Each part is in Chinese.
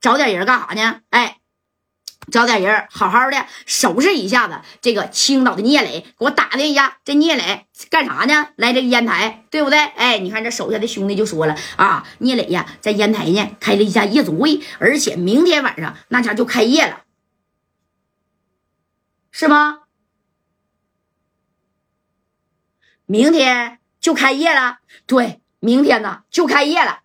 找点人干啥呢？哎。找点人，好好的收拾一下子这个青岛的聂磊，给我打听一下，这聂磊干啥呢？来这个烟台，对不对？哎，你看这手下的兄弟就说了啊，聂磊呀，在烟台呢开了一家夜总会，而且明天晚上那家就开业了，是吗？明天就开业了？对，明天呢就开业了。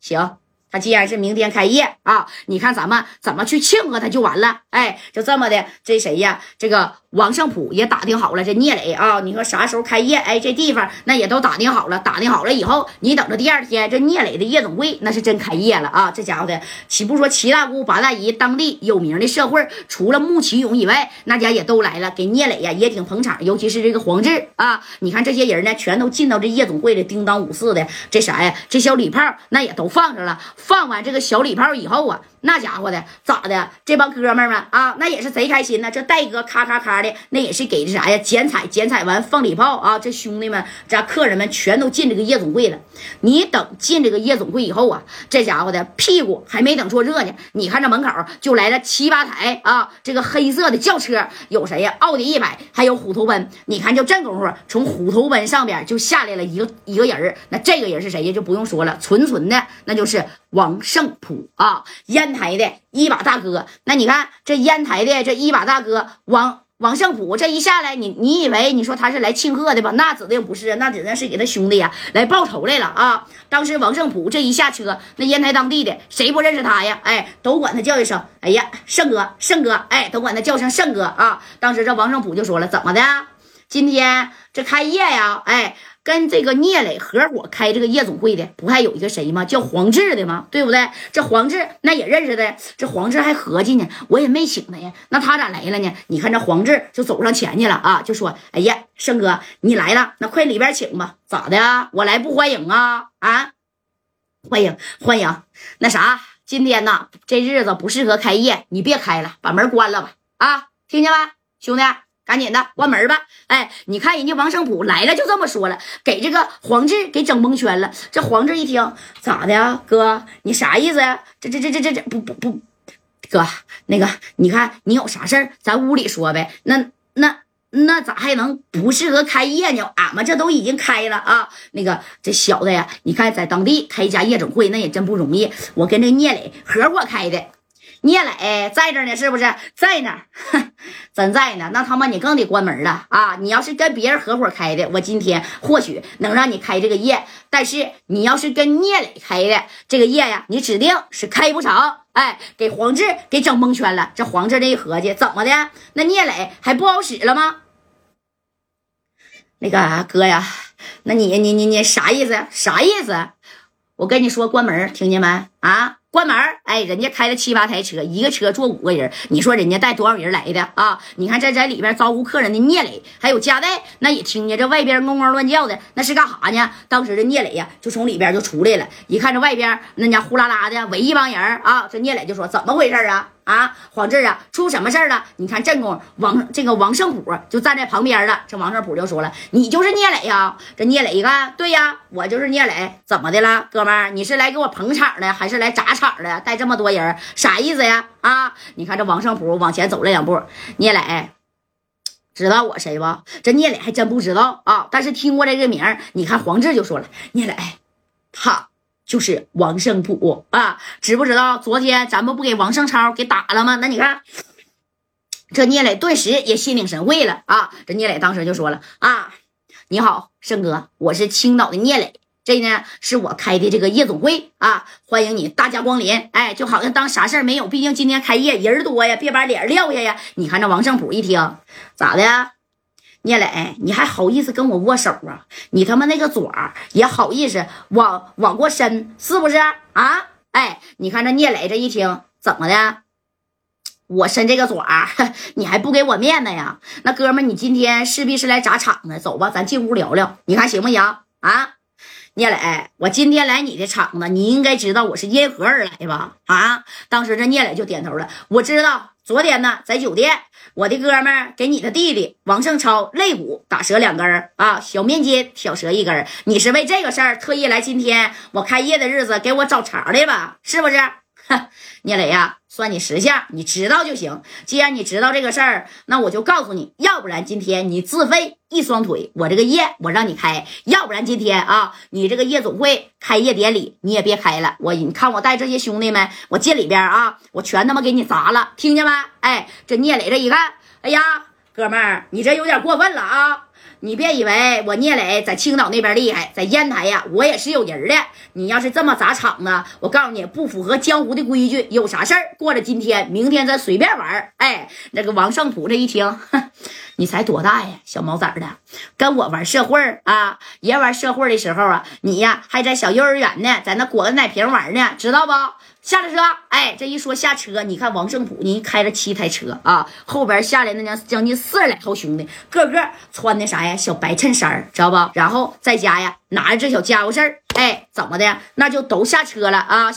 行。他既然是明天开业啊，你看咱们怎么去庆贺他就完了。哎，就这么的，这谁呀？这个王胜普也打听好了，这聂磊啊，你说啥时候开业？哎，这地方那也都打听好了。打听好了以后，你等着第二天，这聂磊的夜总会那是真开业了啊！这家伙的，岂不说七大姑八大姨，当地有名的社会，除了穆启勇以外，那家也都来了，给聂磊呀也挺捧场。尤其是这个黄志啊，你看这些人呢，全都进到这夜总会的，叮当五四的。这啥呀？这小礼炮那也都放着了。放完这个小礼炮以后啊，那家伙的咋的？这帮哥们儿们啊，那也是贼开心呢。这戴哥咔咔咔的，那也是给这啥呀？剪彩，剪彩完放礼炮啊！这兄弟们，这客人们全都进这个夜总会了。你等进这个夜总会以后啊，这家伙的屁股还没等坐热呢，你看这门口就来了七八台啊，这个黑色的轿车，有谁呀？奥迪一百，还有虎头奔。你看就这功夫，从虎头奔上边就下来了一个一个人那这个人是谁呀？就不用说了，纯纯的那就是。王胜普啊，烟台的一把大哥。那你看这烟台的这一把大哥王王胜普这一下来，你你以为你说他是来庆贺的吧？那指定不是，那指定是给他兄弟呀来报仇来了啊！当时王胜普这一下车，那烟台当地的谁不认识他呀？哎，都管他叫一声，哎呀，胜哥，胜哥，哎，都管他叫声胜哥啊！当时这王胜普就说了，怎么的？今天这开业呀？哎。跟这个聂磊合伙开这个夜总会的，不还有一个谁吗？叫黄志的吗？对不对？这黄志那也认识的。这黄志还合计呢，我也没请他呀，那他咋来了呢？你看这黄志就走上前去了啊，就说：“哎呀，胜哥，你来了，那快里边请吧。咋的啊？我来不欢迎啊？啊，欢迎欢迎。那啥，今天呢，这日子不适合开业，你别开了，把门关了吧。啊，听见没，兄弟？”赶紧的，关门吧！哎，你看人家王胜普来了，就这么说了，给这个黄志给整蒙圈了。这黄志一听，咋的呀，哥，你啥意思呀？这这这这这这不不不，哥，那个，你看你有啥事儿，咱屋里说呗。那那那咋还能不适合开业呢？俺们这都已经开了啊。那个这小子呀，你看在当地开一家夜总会，那也真不容易。我跟这聂磊合伙开的。聂磊在这呢，是不是在那？真在呢，那他妈你更得关门了啊！你要是跟别人合伙开的，我今天或许能让你开这个业，但是你要是跟聂磊开的这个业呀，你指定是开不成。哎，给黄志给整蒙圈了。这黄志这一合计，怎么的？那聂磊还不好使了吗？那个哥呀，那你你你你啥意思？啥意思？我跟你说，关门，听见没？啊！关门哎，人家开了七八台车，一个车坐五个人，你说人家带多少人来的啊？你看这在里边招呼客人的聂磊，还有嘉代，那也听见这外边嗡嗡乱叫的，那是干啥呢？当时这聂磊呀，就从里边就出来了，一看这外边那家呼啦啦的围一帮人啊，这聂磊就说：“怎么回事啊？”啊，黄志啊，出什么事儿了？你看正宫王这个王胜普就站在旁边了。这王胜普就说了：“你就是聂磊呀？”这聂磊一看，对呀，我就是聂磊。怎么的了，哥们儿？你是来给我捧场的，还是来砸场的？带这么多人，啥意思呀？啊，你看这王胜普往前走了两步，聂磊知道我谁不？这聂磊还真不知道啊，但是听过这个名儿。你看黄志就说了：“聂磊，他。”就是王胜普啊，知不知道？昨天咱们不给王胜超给打了吗？那你看，这聂磊顿时也心领神会了啊！这聂磊当时就说了啊：“你好，胜哥，我是青岛的聂磊，这呢是我开的这个夜总会啊，欢迎你大驾光临。哎，就好像当啥事儿没有，毕竟今天开业人多呀，别把脸撂下呀。你看这王胜普一听，咋的呀？”聂磊，你还好意思跟我握手啊？你他妈那个爪也好意思往往过伸，是不是啊？哎，你看这聂磊这一听，怎么的？我伸这个爪，你还不给我面子呀？那哥们，你今天势必是来砸场子，走吧，咱进屋聊聊，你看行不行啊？聂磊，我今天来你的场子，你应该知道我是因何而来吧？啊？当时这聂磊就点头了，我知道。昨天呢，在酒店，我的哥们给你的弟弟王胜超肋骨打折两根儿啊，小面筋挑折一根儿。你是为这个事儿特意来今天我开业的日子给我找茬的吧？是不是？聂磊呀，算你识相，你知道就行。既然你知道这个事儿，那我就告诉你，要不然今天你自废一双腿，我这个夜我让你开；要不然今天啊，你这个夜总会开业典礼你也别开了。我你看我带这些兄弟们，我进里边啊，我全他妈给你砸了，听见没？哎，这聂磊这一看，哎呀，哥们儿，你这有点过分了啊！你别以为我聂磊在青岛那边厉害，在烟台呀，我也是有人的。你要是这么砸场子，我告诉你，不符合江湖的规矩。有啥事儿，过了今天，明天咱随便玩。哎，那个王胜普这一听，你才多大呀，小毛崽的，跟我玩社会啊？爷玩社会的时候啊，你呀还在小幼儿园呢，在那裹个奶瓶玩呢，知道不？下了车，哎，这一说下车，你看王胜普，你开了七台车啊，后边下来那将将近四十来号兄弟，个个穿的啥呀？小白衬衫知道不？然后在家呀，拿着这小家伙事儿，哎，怎么的？那就都下车了啊。